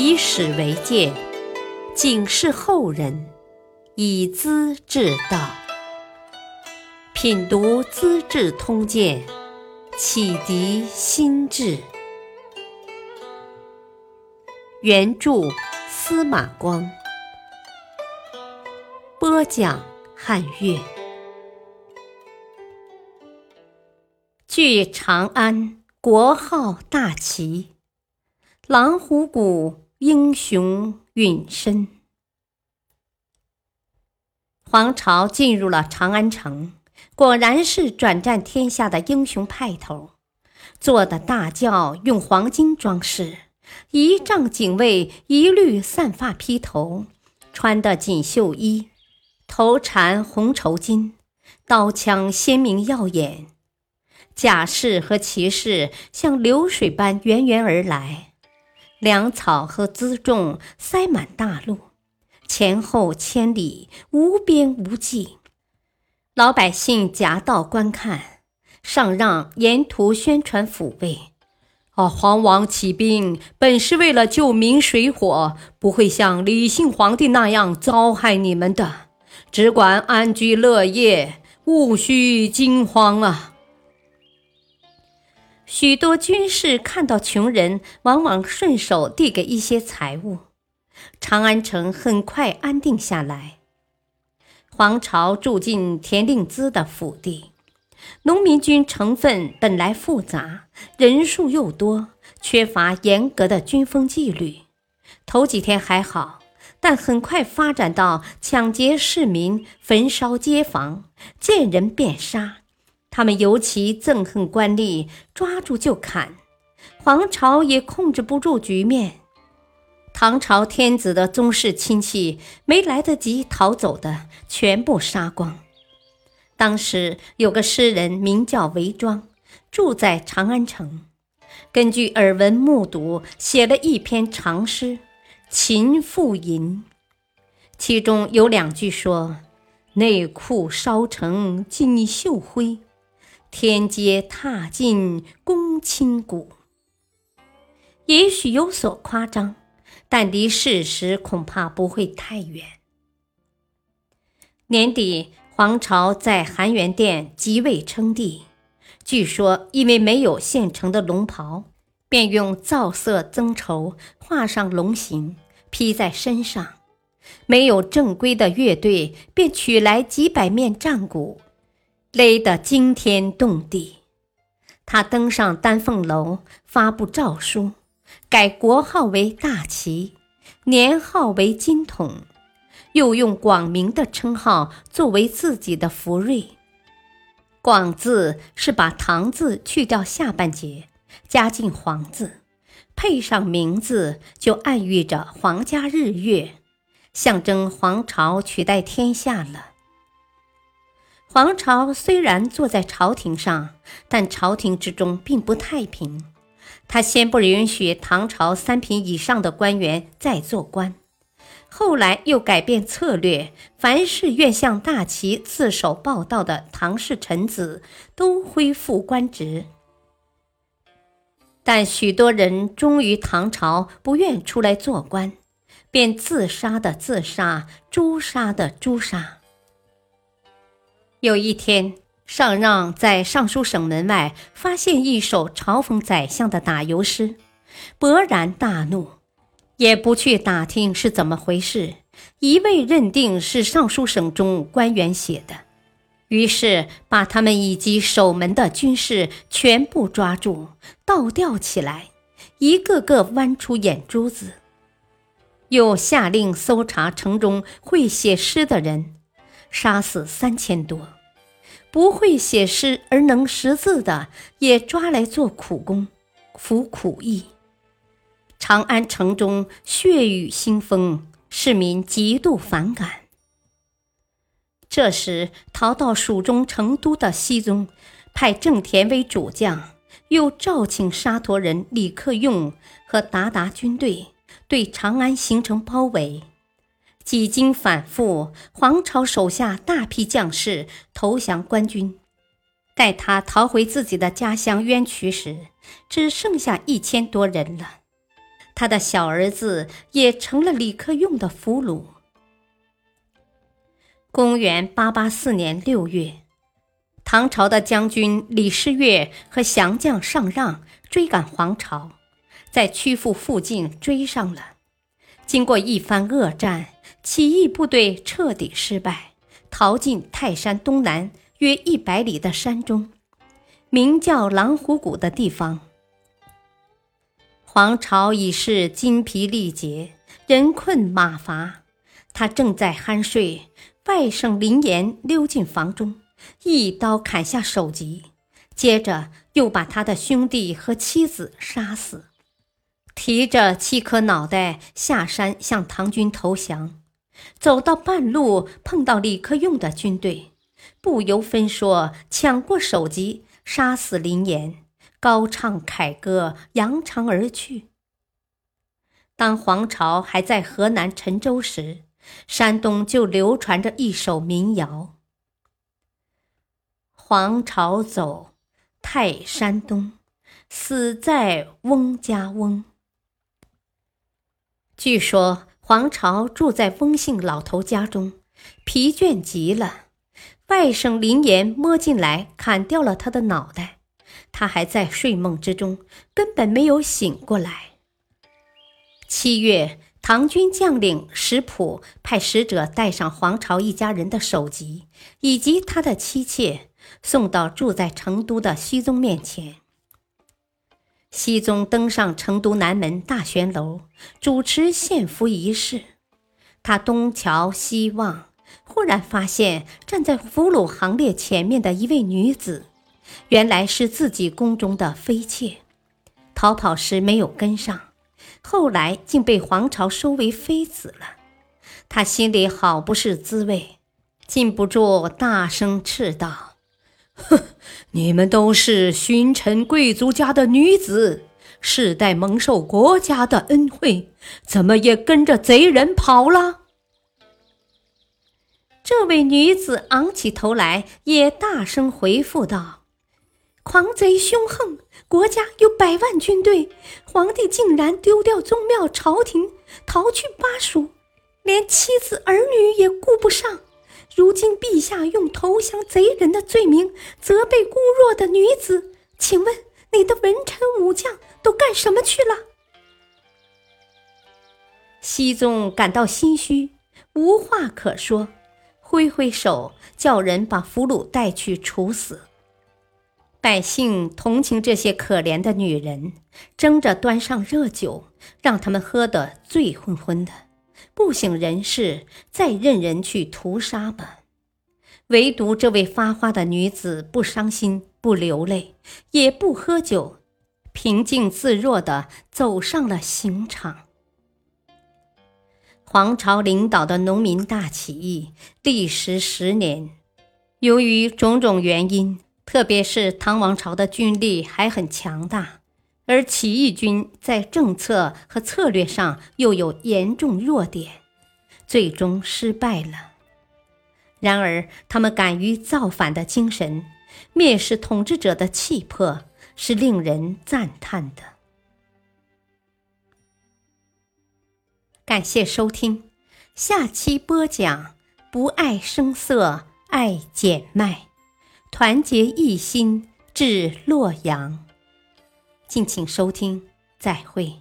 以史为鉴，警示后人，以资治道。品读《资治通鉴》，启迪心智。原著司马光，播讲汉乐。据长安国号大齐，狼虎谷英雄陨身。黄巢进入了长安城，果然是转战天下的英雄派头。坐的大轿用黄金装饰，仪仗警卫一律散发披头，穿的锦绣衣，头缠红绸巾，刀枪鲜明耀眼。甲士和骑士像流水般源源而来，粮草和辎重塞满大路，前后千里无边无际。老百姓夹道观看，上让沿途宣传抚慰。啊，皇王起兵本是为了救民水火，不会像李姓皇帝那样糟害你们的，只管安居乐业，勿需惊慌啊。许多军士看到穷人，往往顺手递给一些财物，长安城很快安定下来。黄巢住进田令孜的府邸，农民军成分本来复杂，人数又多，缺乏严格的军风纪律。头几天还好，但很快发展到抢劫市民、焚烧街坊，见人便杀。他们尤其憎恨官吏，抓住就砍。皇朝也控制不住局面，唐朝天子的宗室亲戚没来得及逃走的，全部杀光。当时有个诗人名叫韦庄，住在长安城，根据耳闻目睹，写了一篇长诗《秦妇吟》，其中有两句说：“内库烧成锦绣灰。”天阶踏尽宫倾谷，也许有所夸张，但离事实恐怕不会太远。年底，黄巢在含元殿即位称帝，据说因为没有现成的龙袍，便用皂色增绸画上龙形披在身上；没有正规的乐队，便取来几百面战鼓。勒得惊天动地，他登上丹凤楼，发布诏书，改国号为大齐，年号为金统，又用广明的称号作为自己的福瑞。广字是把唐字去掉下半截，加进皇字，配上明字，就暗喻着皇家日月，象征皇朝取代天下了。黄巢虽然坐在朝廷上，但朝廷之中并不太平。他先不允许唐朝三品以上的官员再做官，后来又改变策略，凡是愿向大齐自首报道的唐氏臣子，都恢复官职。但许多人忠于唐朝，不愿出来做官，便自杀的自杀，诛杀的诛杀。有一天，上让在尚书省门外发现一首嘲讽宰相的打油诗，勃然大怒，也不去打听是怎么回事，一味认定是尚书省中官员写的，于是把他们以及守门的军士全部抓住，倒吊起来，一个个剜出眼珠子，又下令搜查城中会写诗的人。杀死三千多，不会写诗而能识字的也抓来做苦工，服苦役。长安城中血雨腥风，市民极度反感。这时，逃到蜀中成都的熹宗，派郑田为主将，又召请沙陀人李克用和鞑靼军队，对长安形成包围。几经反复，黄巢手下大批将士投降官军。待他逃回自己的家乡渊渠时，只剩下一千多人了。他的小儿子也成了李克用的俘虏。公元八八四年六月，唐朝的将军李师悦和降将上让追赶黄巢，在曲阜附近追上了。经过一番恶战，起义部队彻底失败，逃进泰山东南约一百里的山中，名叫狼虎谷的地方。黄巢已是筋疲力竭，人困马乏，他正在酣睡。外甥林岩溜进房中，一刀砍下首级，接着又把他的兄弟和妻子杀死，提着七颗脑袋下山向唐军投降。走到半路，碰到李克用的军队，不由分说抢过首级，杀死林岩，高唱凯歌，扬长而去。当黄巢还在河南陈州时。山东就流传着一首民谣：“黄巢走，泰山东，死在翁家翁。”据说黄巢住在翁姓老头家中，疲倦极了。外甥林岩摸进来，砍掉了他的脑袋。他还在睡梦之中，根本没有醒过来。七月。唐军将领石普派使者带上黄巢一家人的首级以及他的妻妾，送到住在成都的熹宗面前。熹宗登上成都南门大玄楼，主持献俘仪式。他东瞧西望，忽然发现站在俘虏行列前面的一位女子，原来是自己宫中的妃妾，逃跑时没有跟上。后来竟被皇朝收为妃子了，他心里好不是滋味，禁不住大声斥道：“哼，你们都是勋臣贵族家的女子，世代蒙受国家的恩惠，怎么也跟着贼人跑了？”这位女子昂起头来，也大声回复道。狂贼凶横，国家有百万军队，皇帝竟然丢掉宗庙朝廷，逃去巴蜀，连妻子儿女也顾不上。如今陛下用投降贼人的罪名责备孤弱的女子，请问你的文臣武将都干什么去了？熹宗感到心虚，无话可说，挥挥手叫人把俘虏带去处死。百姓同情这些可怜的女人，争着端上热酒，让他们喝得醉昏昏的，不省人事，再任人去屠杀吧。唯独这位发花的女子不伤心，不流泪，也不喝酒，平静自若地走上了刑场。黄巢领导的农民大起义历时十年，由于种种原因。特别是唐王朝的军力还很强大，而起义军在政策和策略上又有严重弱点，最终失败了。然而，他们敢于造反的精神，蔑视统治者的气魄，是令人赞叹的。感谢收听，下期播讲：不爱声色，爱简脉。团结一心，至洛阳。敬请收听，再会。